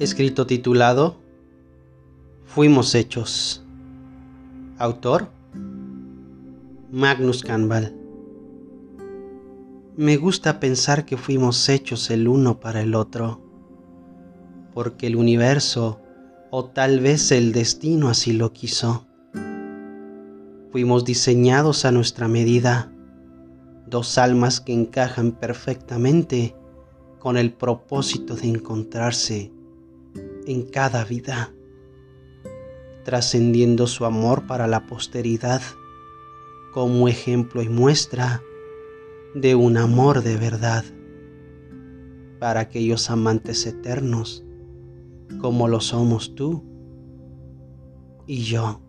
escrito titulado Fuimos hechos. Autor Magnus Campbell. Me gusta pensar que fuimos hechos el uno para el otro, porque el universo o tal vez el destino así lo quiso. Fuimos diseñados a nuestra medida, dos almas que encajan perfectamente con el propósito de encontrarse en cada vida, trascendiendo su amor para la posteridad como ejemplo y muestra de un amor de verdad para aquellos amantes eternos como lo somos tú y yo.